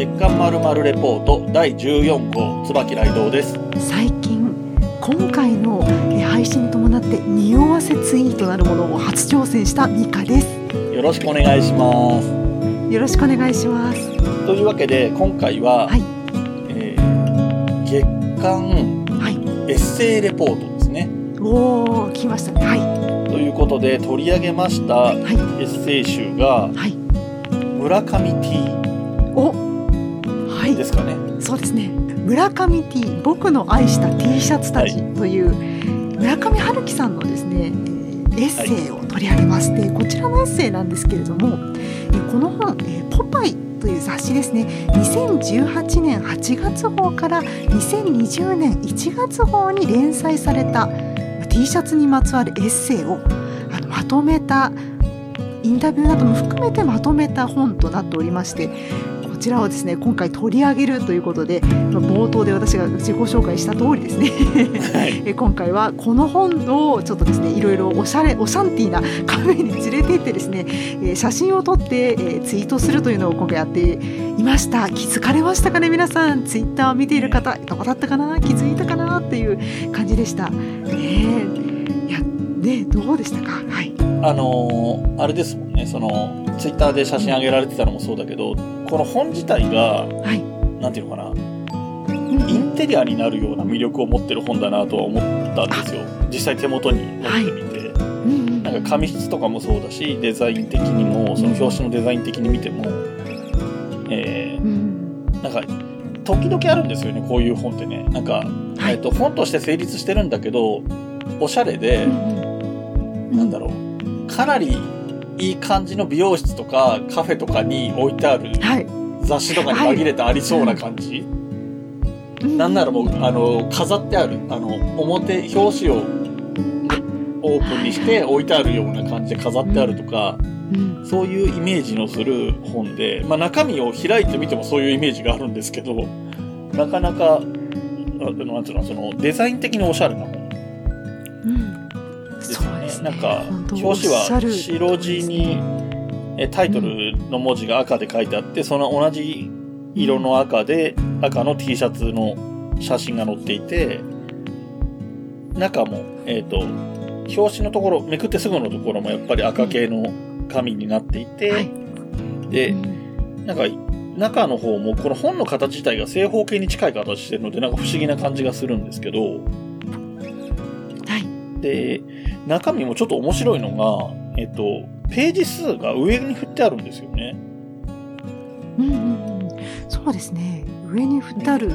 月刊まるまるレポート第14号椿雷堂です。最近今回のえー配信に伴って匂わせツイートなるものを初挑戦したミカです。よろしくお願いします。よろしくお願いします。というわけで今回は、はい。えー月刊はい。エッセイレポートですね。おー来ましたね。はい。ということで取り上げましたはい。エッセイ集がはい。村上 T ですかね。そうですね。村上 T 僕の愛した T シャツたちという、村上春樹さんのですねえーエッセイを取り上げまして、こちらのエッセイなんですけれどもえーこの本「えーポパイ」という雑誌ですね。2018年8月号から2020年1月号に連載されたまあ T シャツにまつわるエッセイをあのまとめたインタビューなども含めてまとめた本となっておりましてこちらをですね今回取り上げるということでまあ冒頭で私が自己紹介した通りですね。はい。え今回はこの本をちょっとですねいろいろおしゃれおシャンティーなカフェに連れて行ってですね、えー写真を撮って、えーツイートするというのを今回やっていました。気づかれましたかね皆さん？ツイッターを見ている方どこだったかな？気づいたかな？っていう感じでした。ねねどうでしたか？はい。あのーあれですもんねそのツイッターで写真上げられてたのもそうだけどこの本自体がはい。なんていうのかな？うんインテリアになるような魅力を持ってる本だなとは思ったんですよ。実際手元に持ってみて、うんうんなんか紙質とかもそうだしデザイン的にもその表紙のデザイン的に見ても、えうんーなんか時々あるんですよねこういう本ってね。なんか、はい。えっと本として成立してるんだけどおしゃれで、うんなんだろう。かなりいい感じの美容室とかカフェとかに置いてあるはい。雑誌とかに紛れてありそうな感じ、なんならもうあの飾ってあるあの表表紙をオープンにして置いてあるような感じで飾ってあるとか、うん。そういうイメージのする本で、まあ、中身を開いてみてもそういうイメージがあるんですけどなかなかあなんていうのそのデザイン的におしゃれな本。うんなんか表紙はる白地にえタイトルの文字が赤で書いてあってその同じ色の赤で赤の T シャツの写真が載っていて中もえっ、と表紙のところめくってすぐのところもやっぱり赤系の紙になっていて、はい。でうん。なんか中の方もこの本の形自体が正方形に近い形してるのでなんか不思議な感じがするんですけどはい。で中身もちょっと面白いのがえっとページ数が上に振ってあるんですよね。うんうんうん、そうですね。上に振ってある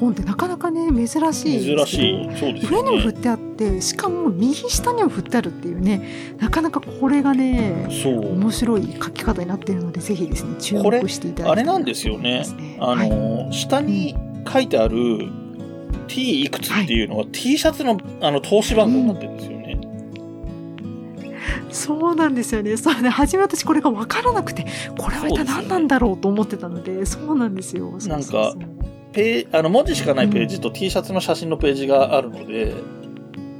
本ってなかなかね珍しい珍しい。そうですよ上にも振っねてあってしかも右下にも振ってあるっていうねなかなかこれがねそう。面白い書き方になっているのでぜひですね注目していただきたいあれなんですよね。あはい。の、下に書いてある T いくつっていうのは T シャツのあの投資番号になってるんですよね、そうなんですよね。そうね。初め私これが分からなくてこれは一体何なんだろうと思ってたのでそうなんですよ。そうそうそう。ペーあの文字しかないページと T シャツの写真のページがあるので、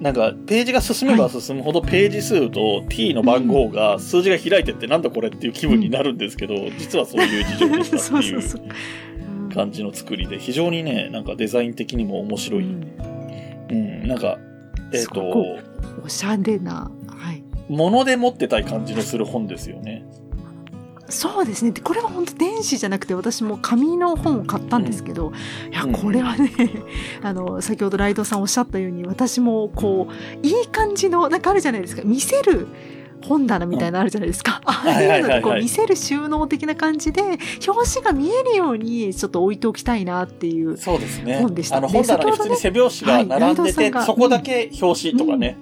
なんかページが進めば進むほどページ数と T の番号が数字が開いてってなんだこれっていう気分になるんですけど、実はそういう事情でしたそってい うそうそうう。感じの作りで非常にねなんかデザイン的にも面白い、うん。うん、なんかえっ、とくおしゃれなはい物で持ってたい感じのする本ですよね。そうですね。でこれは本当電子じゃなくて私も紙の本を買ったんですけど、いやうんこれはねあの先ほどライドさんおっしゃったように私もこういい感じのなんかあるじゃないですか。見せる本棚みたいなのあるじゃないですか、ああいうのでこう見せる収納的な感じで表紙が見えるようにちょっと置いておきたいなっていうそうですね。本でした。あの本棚に普通に背表紙が並んでて、はいそこだけ表紙とかね。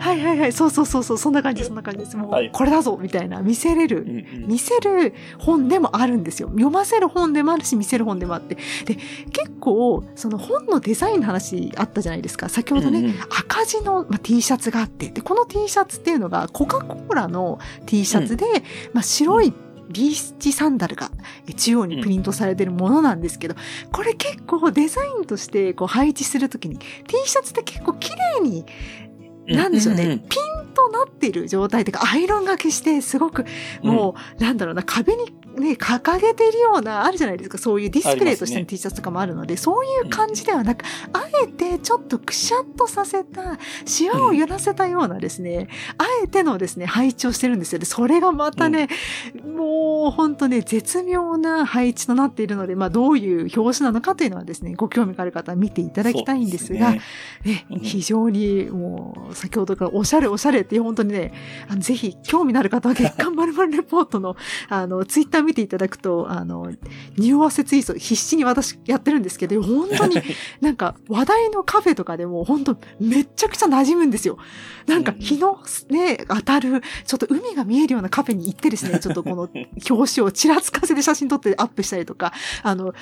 はいはいはい。そうそうそうそう。そんな感じそんな感じです。もう、はいこれだぞみたいな。見せれる。うんうん。見せる本でもあるんですよ。読ませる本でもあるし、見せる本でもあって。で、結構、その本のデザインの話あったじゃないですか。先ほどね、うんうん。赤字の、まあ、T シャツがあって、で、この T シャツっていうのが、コカ・コーラの T シャツで、まあ、白いビーチサンダルがえ中央にプリントされてるものなんですけど、これ結構デザインとしてこう配置するときに T シャツって結構綺麗になんでしょうね、ピンとなっている状態というか、アイロンがけして、すごく、もう、なんだろうな、壁にね、掲げているような、あるじゃないですか、そういうディスプレイとしての T シャツとかもあるので、そういう感じではなく、あえてちょっとくしゃっとさせた、シワを揺らせたようなですね、あえてのですね、配置をしてるんですよ。で、それがまたね、もう本当ね、絶妙な配置となっているので、まあ、どういう表紙なのかというのはですね、ご興味がある方は見ていただきたいんですが、ね。うん。非常にもう、先ほどからおしゃれおしゃれっていう本当にね、あのぜひ興味のある方は月刊まるまるレポートの、あの、ツイッター見ていただくと、あの、匂わせツイート必死に私やってるんですけど、本当になんか話題のカフェとかでも本当めっちゃくちゃ馴染むんですよ。なんか日のね、当たる、ちょっと海が見えるようなカフェに行ってですね、ちょっとこの表紙をちらつかせて写真撮ってアップしたりとか、あの、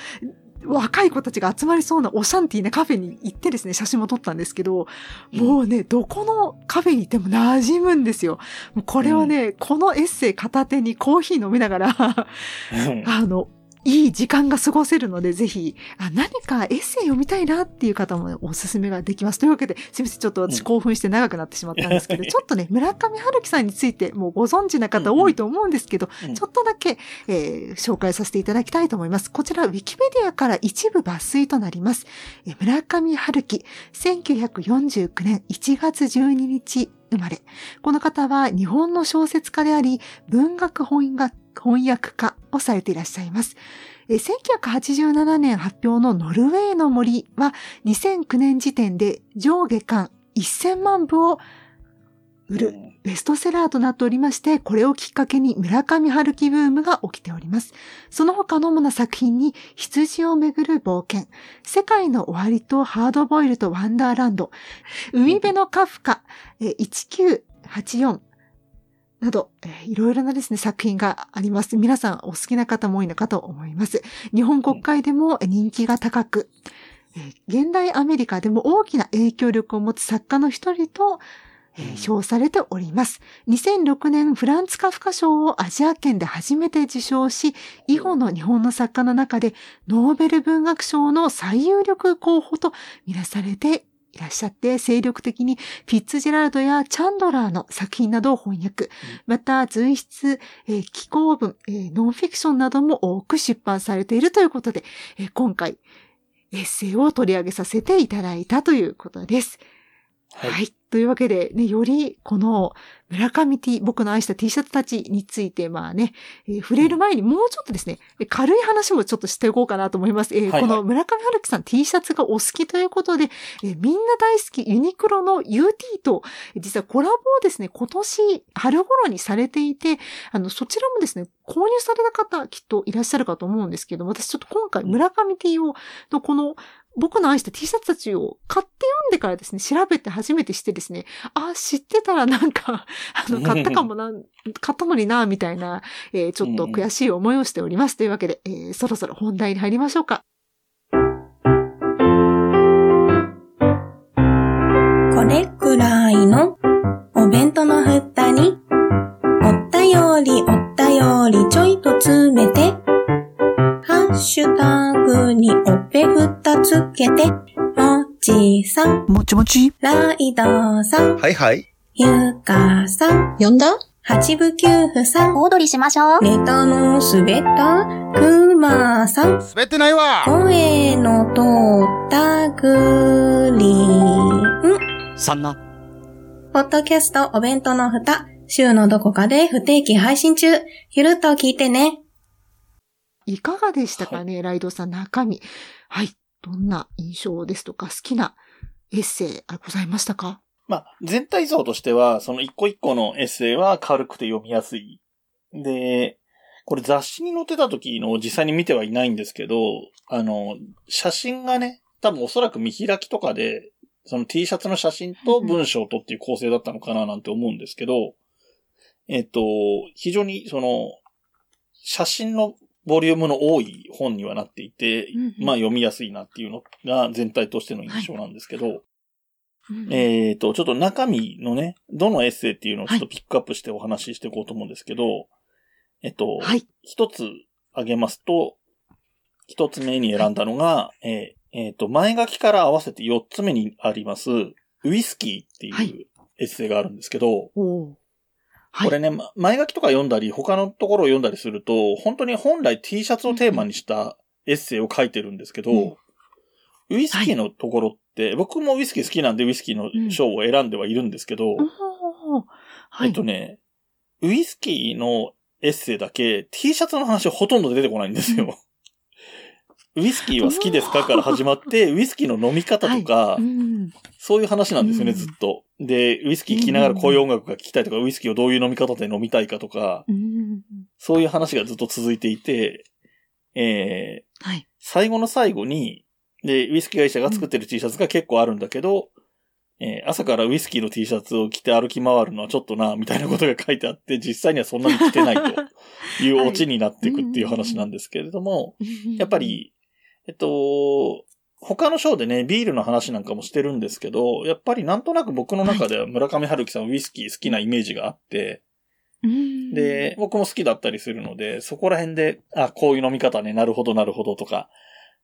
若い子たちが集まりそうなオシャンティーなカフェに行ってですね、写真も撮ったんですけど、もうね、どこのカフェに行っても馴染むんですよ。もうこれはね、このエッセイ片手にコーヒー飲みながら、うん。あの、いい時間が過ごせるので、ぜひ、あ何かエッセイ読みたいなっていう方もね、おすすめができます。というわけで、すみません、ちょっと私うん興奮して長くなってしまったんですけど、ちょっとね、村上春樹さんについてもうご存知な方多いと思うんですけど、うんちょっとだけ、えー紹介させていただきたいと思います。こちら、ウィキペディアから一部抜粋となります。えー村上春樹、1949年1月12日生まれ。この方は日本の小説家であり、文学翻訳翻訳家をされていらっしゃいます。えー1987年発表のノルウェーの森は2009年時点で上下巻1000万部を売るベストセラーとなっておりまして、これをきっかけに村上春樹ブームが起きております。その他の主な作品に、羊をめぐる冒険、世界の終わりとハードボイルとワンダーランド、海辺のカフカ、えー1984、など、えーいろいろなですね、作品があります。皆さんお好きな方も多いのかと思います。日本国会でも人気が高く、えー現代アメリカでも大きな影響力を持つ作家の一人と、えー評されております。2006年フランツカフカ賞をアジア圏で初めて受賞し、以後の日本の作家の中でノーベル文学賞の最有力候補とみなされていらっしゃって、精力的にフィッツジェラルドやチャンドラーの作品などを翻訳、また随筆、えー気候文、えーノンフィクションなども多く出版されているということで、えー今回、エッセイを取り上げさせていただいたということです。はいはい。というわけで、ね、より、この、村上 T、僕の愛した T シャツたちについて、まあね、えー触れる前にもうちょっとですね、え軽い話もちょっとしていこうかなと思います。えーはいはいこの村上春樹さん T シャツがお好きということで、えーみんな大好きユニクロの UT と、えー実はコラボをですね、今年春頃にされていて、あの、そちらもですね、購入された方きっといらっしゃるかと思うんですけど、私ちょっと今回村上 T を、のこの、僕の愛した T シャツたちを買って読んでからですね、調べて初めてしてですね、あ、知ってたらなんか、あの、買ったかもな、買ったのにな、みたいな、えーちょっと悔しい思いをしております。というわけで、えーそろそろ本題に入りましょうか。これくらいのお弁当の蓋に、おったよりおったよりちょいと詰めて、ハッシュタグにおっぺふたつけて、もちさん、もちもち？ライドさん、はいはい。ゆかさん、呼んだ？八部九夫さん、小躍りしましょう。ネタの滑ったくまさん、滑ってないわ声の通ったグリーン。さんな。ポッドキャストお弁当の蓋、週のどこかで不定期配信中。ゆるっと聞いてね。いかがでしたかね、ライドさん中身。はい。どんな印象ですとか、好きなエッセイ、あございましたか？まあ、全体像としては、その一個一個のエッセイは軽くて読みやすい。で、これ雑誌に載ってた時の実際に見てはいないんですけど、あの、写真がね、多分おそらく見開きとかで、その T シャツの写真と文章とっていう構成だったのかななんて思うんですけど、えっと、非常にその、写真のボリュームの多い本にはなっていて、まあ読みやすいなっていうのが全体としての印象なんですけど、うんえっ、と、ちょっと中身のね、どのエッセイっていうのをちょっとピックアップしてお話ししていこうと思うんですけど、えっと、はい。一つ挙げますと、一つ目に選んだのが、えーえーと、前書きから合わせて四つ目にあります、ウイスキーってはい。いうエッセイがあるんですけど、はい。これね、ま前書きとか読んだり、他のところを読んだりすると、本当に本来 T シャツをテーマにしたエッセイを書いてるんですけど、うんウイスキーのところって、僕もウイスキー好きなんでウイスキーの賞を選んではいるんですけど、おーはい。えっとね、ウイスキーのエッセイだけ T シャツの話ほとんど出てこないんですよ。ウイスキーは好きですかから始まって、ウイスキーの飲み方とか、うん。そういう話なんですよね、うんずっと。で、ウイスキー聴きながらこういう音楽が聴きたいとか、ウイスキーをどういう飲み方で飲みたいかとか、うん。そういう話がずっと続いていて、えー、はい。最後の最後に、で、ウイスキー会社が作ってる T シャツが結構あるんだけど、えー朝からウイスキーの T シャツを着て歩き回るのはちょっとな、みたいなことが書いてあって、実際にはそんなに着てないというオチになっていくっていう話なんですけれども、やっぱ、り、えっと、他の章でね、ビールの話なんかもしてるんですけど、やっぱりなんとなく僕の中では村上春樹さんウイスキー好きなイメージがあって、うん。で、、僕も好きだったりするので、そこら辺で、あ、こういう飲み方ね、なるほどなるほどとか、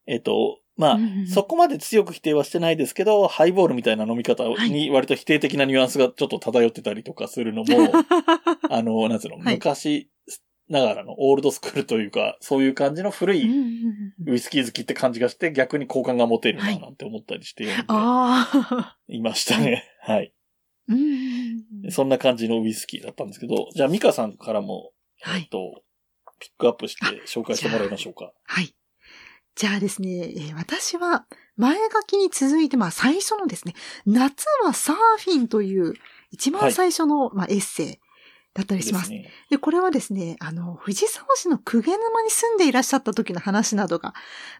えっと、まあ、うんそこまで強く否定はしてないですけど、ハイボールみたいな飲み方はい。に割と否定的なニュアンスがちょっと漂ってたりとかするのも、あの、なんつうの、はい。昔ながらのオールドスクールというか、そういう感じの古いウイスキー好きって感じがして、逆に好感が持てるはないなんて思ったりして読んでああ。いましたね。はい。そんな感じのウイスキーだったんですけど、じゃあミカさんからも、はいえっと、ピックアップして紹介してもらいましょうか。はい。じゃあですね、えー私は前書きに続いて、まあ最初のですね、夏はサーフィンという一番最初の、まあエッセイだったりします。ですね。で、これはですね、あの、藤沢市の鵠沼に住んでいらっしゃった時の話などが、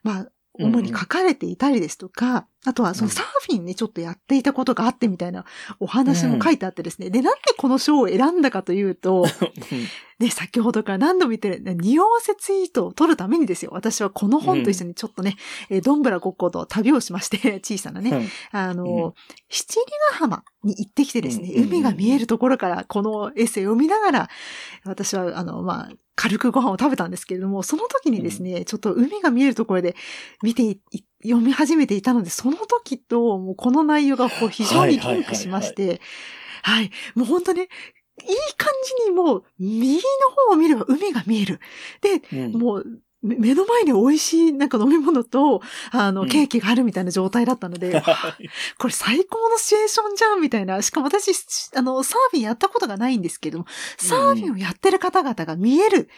まあ、主に書かれていたりですとか、あとはそのサーフィンね、ちょっとやっていたことがあってみたいなお話も書いてあってですね。で、なんでこの章を選んだかというと、ね、先ほどから何度も言ってる、ね匂わせツイートを取るためにですよ。私はこの本と一緒にちょっとね、えーどんぶらごっこと旅をしまして、小さなね、うんあの、うん。七里ヶ浜に行ってきてですね、うんうんうん海が見えるところからこのエッセイを読みながら、私は、あの、まあ、軽くご飯を食べたんですけれども、その時にですね、ちょっと海が見えるところで見て読み始めていたので、その時と、もうこの内容がこう非常にリンクしまして、はい。もう本当ね、いい感じにもう、右の方を見れば海が見える。で、うんもう、め目の前に美味しいなんか飲み物と、あの、うんケーキがあるみたいな状態だったので、これ最高のシチュエーションじゃんみたいな。しかも私、あの、サーフィンやったことがないんですけれども、サーフィンをやってる方々が見える。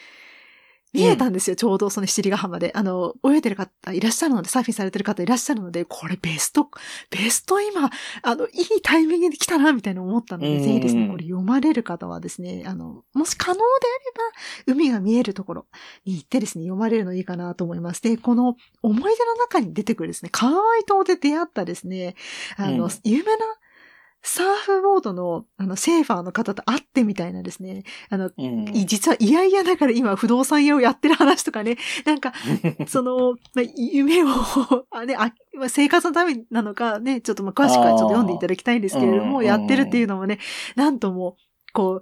見えたんですよ、ちょうどその七里ヶ浜で。あの、泳いでる方いらっしゃるので、サーフィンされてる方いらっしゃるので、これベスト、ベスト今、あの、いいタイミングで来たな、みたいな思ったので、うんぜひですね、これ読まれる方はですね、あの、もし可能であれば、海が見えるところに行ってですね、読まれるのいいかなと思います。で、この思い出の中に出てくるですね、カワイ島で出会ったですね、あの、うん有名なサーフボードの、あの、セーファーの方と会ってみたいなですね、あの、うん。い実は嫌々ながら今不動産屋をやってる話とかね、なんか、その、まあ、夢を、あね、あまあ生活のためなのかね、ちょっとまあ詳しくはちょっと読んでいただきたいんですけれども、やってるっていうのもね、なんとも、こう、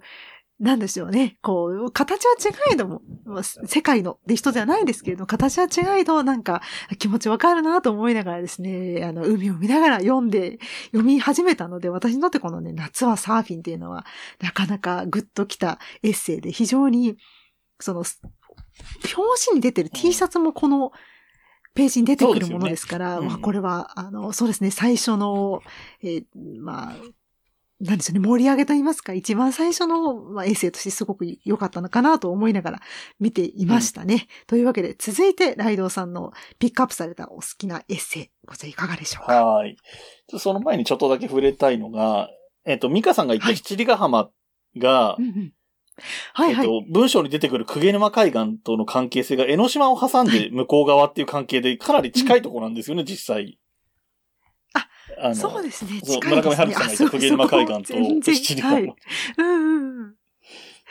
なんでしょうね。こう、形は違いども、まあ世界ので人ではないですけれども、形は違いど、なんか気持ちわかるなと思いながらですね、あの、海を見ながら読んで、読み始めたので、私にとってこのね、夏はサーフィンっていうのは、なかなかグッときたエッセイで、非常に、その、表紙に出てる T シャツもこの、ページに出てくるものですから、ねうんまあこれは、あの、そうですね、最初の、えーまあ、なんでしょうね、盛り上げと言いますか、一番最初の、まあ、エッセイとしてすごく良かったのかなと思いながら見ていましたね。というわけで、続いて、ライドウさんのピックアップされたお好きなエッセイ、こちらいかがでしょうか？はい。その前にちょっとだけ触れたいのが、えっと、ミカさんが言ったはい七里ヶ浜がう、んうんはいはい。えっと、文章に出てくる鵠沼海岸との関係性が江ノ島を挟んで向こう側っていう関係でかなり近いところなんですよね、実際。あ、あのそうですね、そう近いですね。村上春樹さんが言った鵠沼海岸とあそう七里。はい。うんうんうん。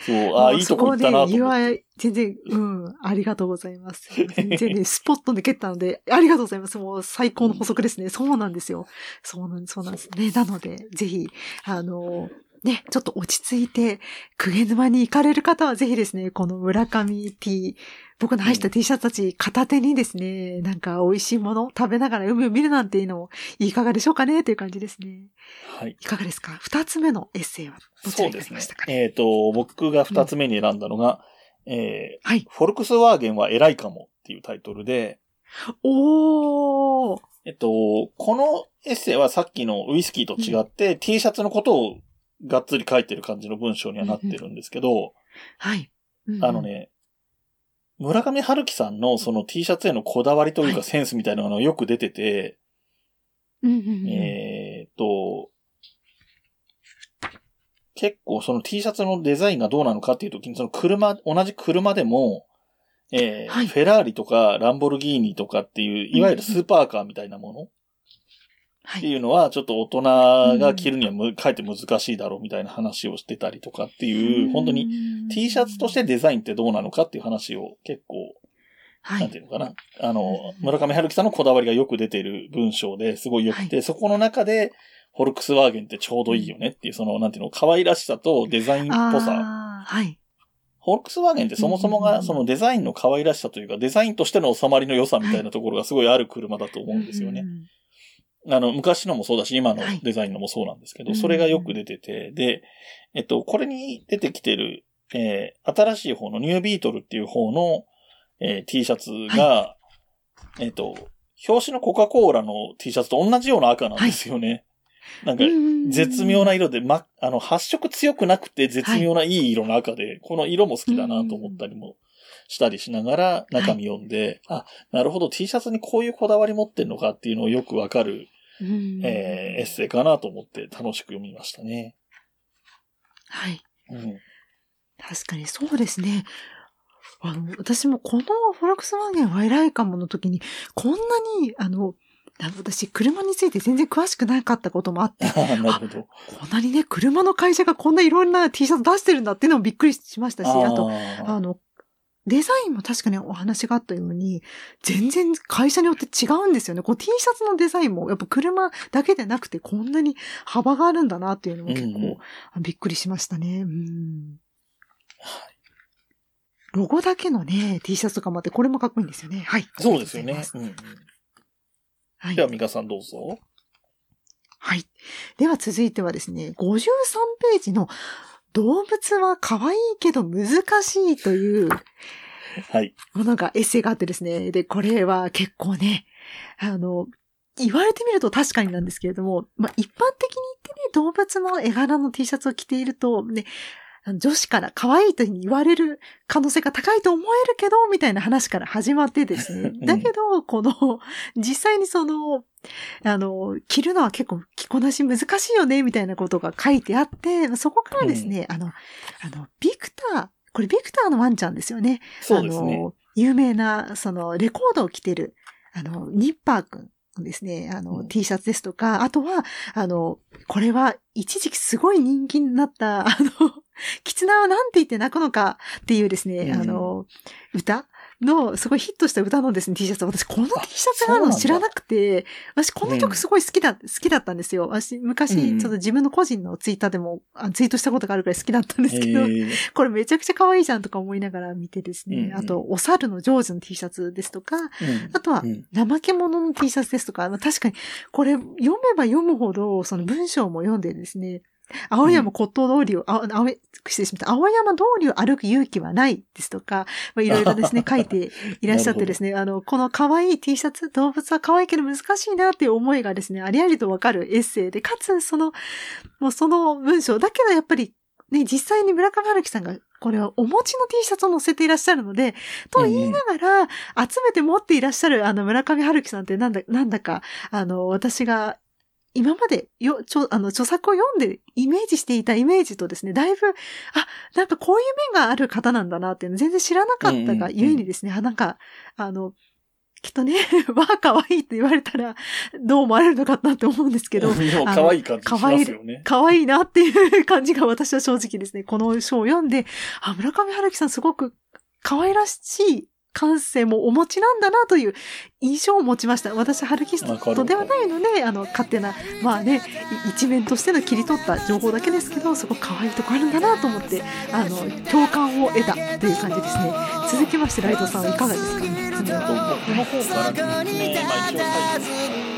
そう、ああ、いいとこ行ったなと思って。全然、うん、ありがとうございます。全然ね、スポットで蹴ったので、ありがとうございます。もう最高の補足ですね。そうなんですよ。そうなんです、そうなんですね。なので、ぜひ、あの、ね、ちょっと落ち着いて、クゲ沼に行かれる方はぜひですね、この村上 T、僕の愛した T シャツたち片手にですね、なんか美味しいもの食べながら海を見るなんていうのもいかがでしょうかねという感じですね。はい。いかがですか？二つ目のエッセイはどちらになりましたか？ね。えっ、と、僕が二つ目に選んだのが、えーはい。フォルクスワーゲンは偉いかもっていうタイトルで、おー。えっと、このエッセイはさっきのウイスキーと違って、T シャツのことをがっつり書いてる感じの文章にはなってるんですけど、はい。うんあの。ね、村上春樹さんのその T シャツへのこだわりというはいかセンスみたいなのがよく出てて、うんうんうんえーっと、結構その T シャツのデザインがどうなのかっていうときに、その車、同じ車でも、えーはいフェラーリとかランボルギーニとかっていう、いわゆるスーパーカーみたいなものはい。っていうのは、ちょっと大人が着るにはむ、かえって難しいだろうみたいな話をしてたりとかっていう、本当に T シャツとしてデザインってどうなのかっていう話を結構、はい。なんていうのかな。あのう、ん村上春樹さんのこだわりがよく出てる文章ですごい良くて、そこの中で、フォルクスワーゲンってちょうどいいよねっていう、その、なんていうの、可愛らしさとデザインっぽさ。はい。フォルクスワーゲンってそもそもが、そのデザインの可愛らしさというか、デザインとしての収まりの良さみたいなところがすごいある車だと思うんですよね。うんあの、昔のもそうだし、今のはい。デザインのもそうなんですけど、うん。それがよく出てて、で、えっと、これに出てきてる、えー新しい方のニュービートルっていう方の、えー T シャツが、えっと、表紙のコカ・コーラの T シャツと同じような赤なんですよね。なんか、絶妙な色で、ま、あの、発色強くなくて絶妙ないい色の赤で、この色も好きだなと思ったりもしたりしながら中身読んで、あ、なるほど T シャツにこういうこだわり持ってんのかっていうのをよくわかる、うんえーエッセイかなと思って楽しく読みましたね。はい。うん。確かにそうですね。あの、私もこのフォルクスワーゲンは偉いかもの時に、こんなに、あの、私、車について全然詳しくなかったこともあって、なるほど。こんなにね、車の会社がこんないろんな T シャツ出してるんだっていうのもびっくりしましたし、あと、ーあの、デザインも確かにお話があったように、全然会社によって違うんですよね。こう T シャツのデザインも、やっぱ車だけでなくてこんなに幅があるんだなっていうのも結構、うんうんあびっくりしましたね。うん。ロゴだけのね、T シャツとかもあって、これもかっこいいんですよね。はい。そうですよねうんはいで。は、ミカさんどうぞ。はい。では続いてはですね、53ページの動物は可愛いけど難しいというはい。ものがエッセイがあってですね。で、これは結構ね、あの、言われてみると確かになんですけれども、まあ、一般的に言ってね、動物の絵柄の T シャツを着ていると、ね、女子から可愛いと言われる可能性が高いと思えるけど、みたいな話から始まってですね。うんだけど、この、実際にその、あの、着るのは結構着こなし難しいよね、みたいなことが書いてあって、そこからですね、あの、あの、ビクター、これビクターのワンちゃんですよね。そうですね。あの、有名な、その、レコードを着てる、あの、ニッパーくんのですね、あの、うん T シャツですとか、あとは、あの、これは一時期すごい人気になった、あの、狐はなんて言って泣くのかっていうですね、うん。あの、歌の、すごいヒットした歌のですね、T シャツ。私、この T シャツがあるの知らなくて、私、この曲すごい好きだ、好きだったんですよ。私、昔、うんちょっと自分の個人のツイッターでも、あツイートしたことがあるくらい好きだったんですけど、えー。これめちゃくちゃ可愛いじゃんとか思いながら見てですね。うんうん。あと、お猿のジョージの T シャツですとか、うん。あとはうん。怠け者の T シャツですとか、まあ確かに、これ読めば読むほど、その文章も読んでですね、青山骨董通りを、あ青失礼しました。青山通りを歩く勇気はないですとか、まあ、いろいろですね、書いていらっしゃってですね、あの、この可愛い T シャツ、動物は可愛いけど難しいなっていう思いがですね、ありありとわかるエッセイで、かつ、その、もうその文章、だけどやっぱり、ね、実際に村上春樹さんが、これはお持ちの T シャツを載せていらっしゃるので、と言いながら、集めて持っていらっしゃる、あの、村上春樹さんってなんだ、なんだか、あの、私が、今までよ、ちょ、あの、著作を読んでイメージしていたイメージとですね、だいぶ、あ、なんかこういう面がある方なんだなっていうの全然知らなかったがゆえにですね、あ、なんか、あの、きっとね、わあ、可愛いって言われたら、どう思われるのかなって思うんですけど、可愛い感じしますよね。可愛いなっていう感じが私は正直ですね、この書を読んで、あ、村上春樹さんすごく可愛らしい感性もお持ちなんだなという印象を持ちました。私、ハルキストではないので、あの、勝手な、まあね、い一面としての切り取った情報だけですけど、すごく可愛いとこあるんだなと思って、あの、共感を得たという感じですね。続きまして、ライトさんはいかがですか？ね。僕の方から3つ目、まあ一応最初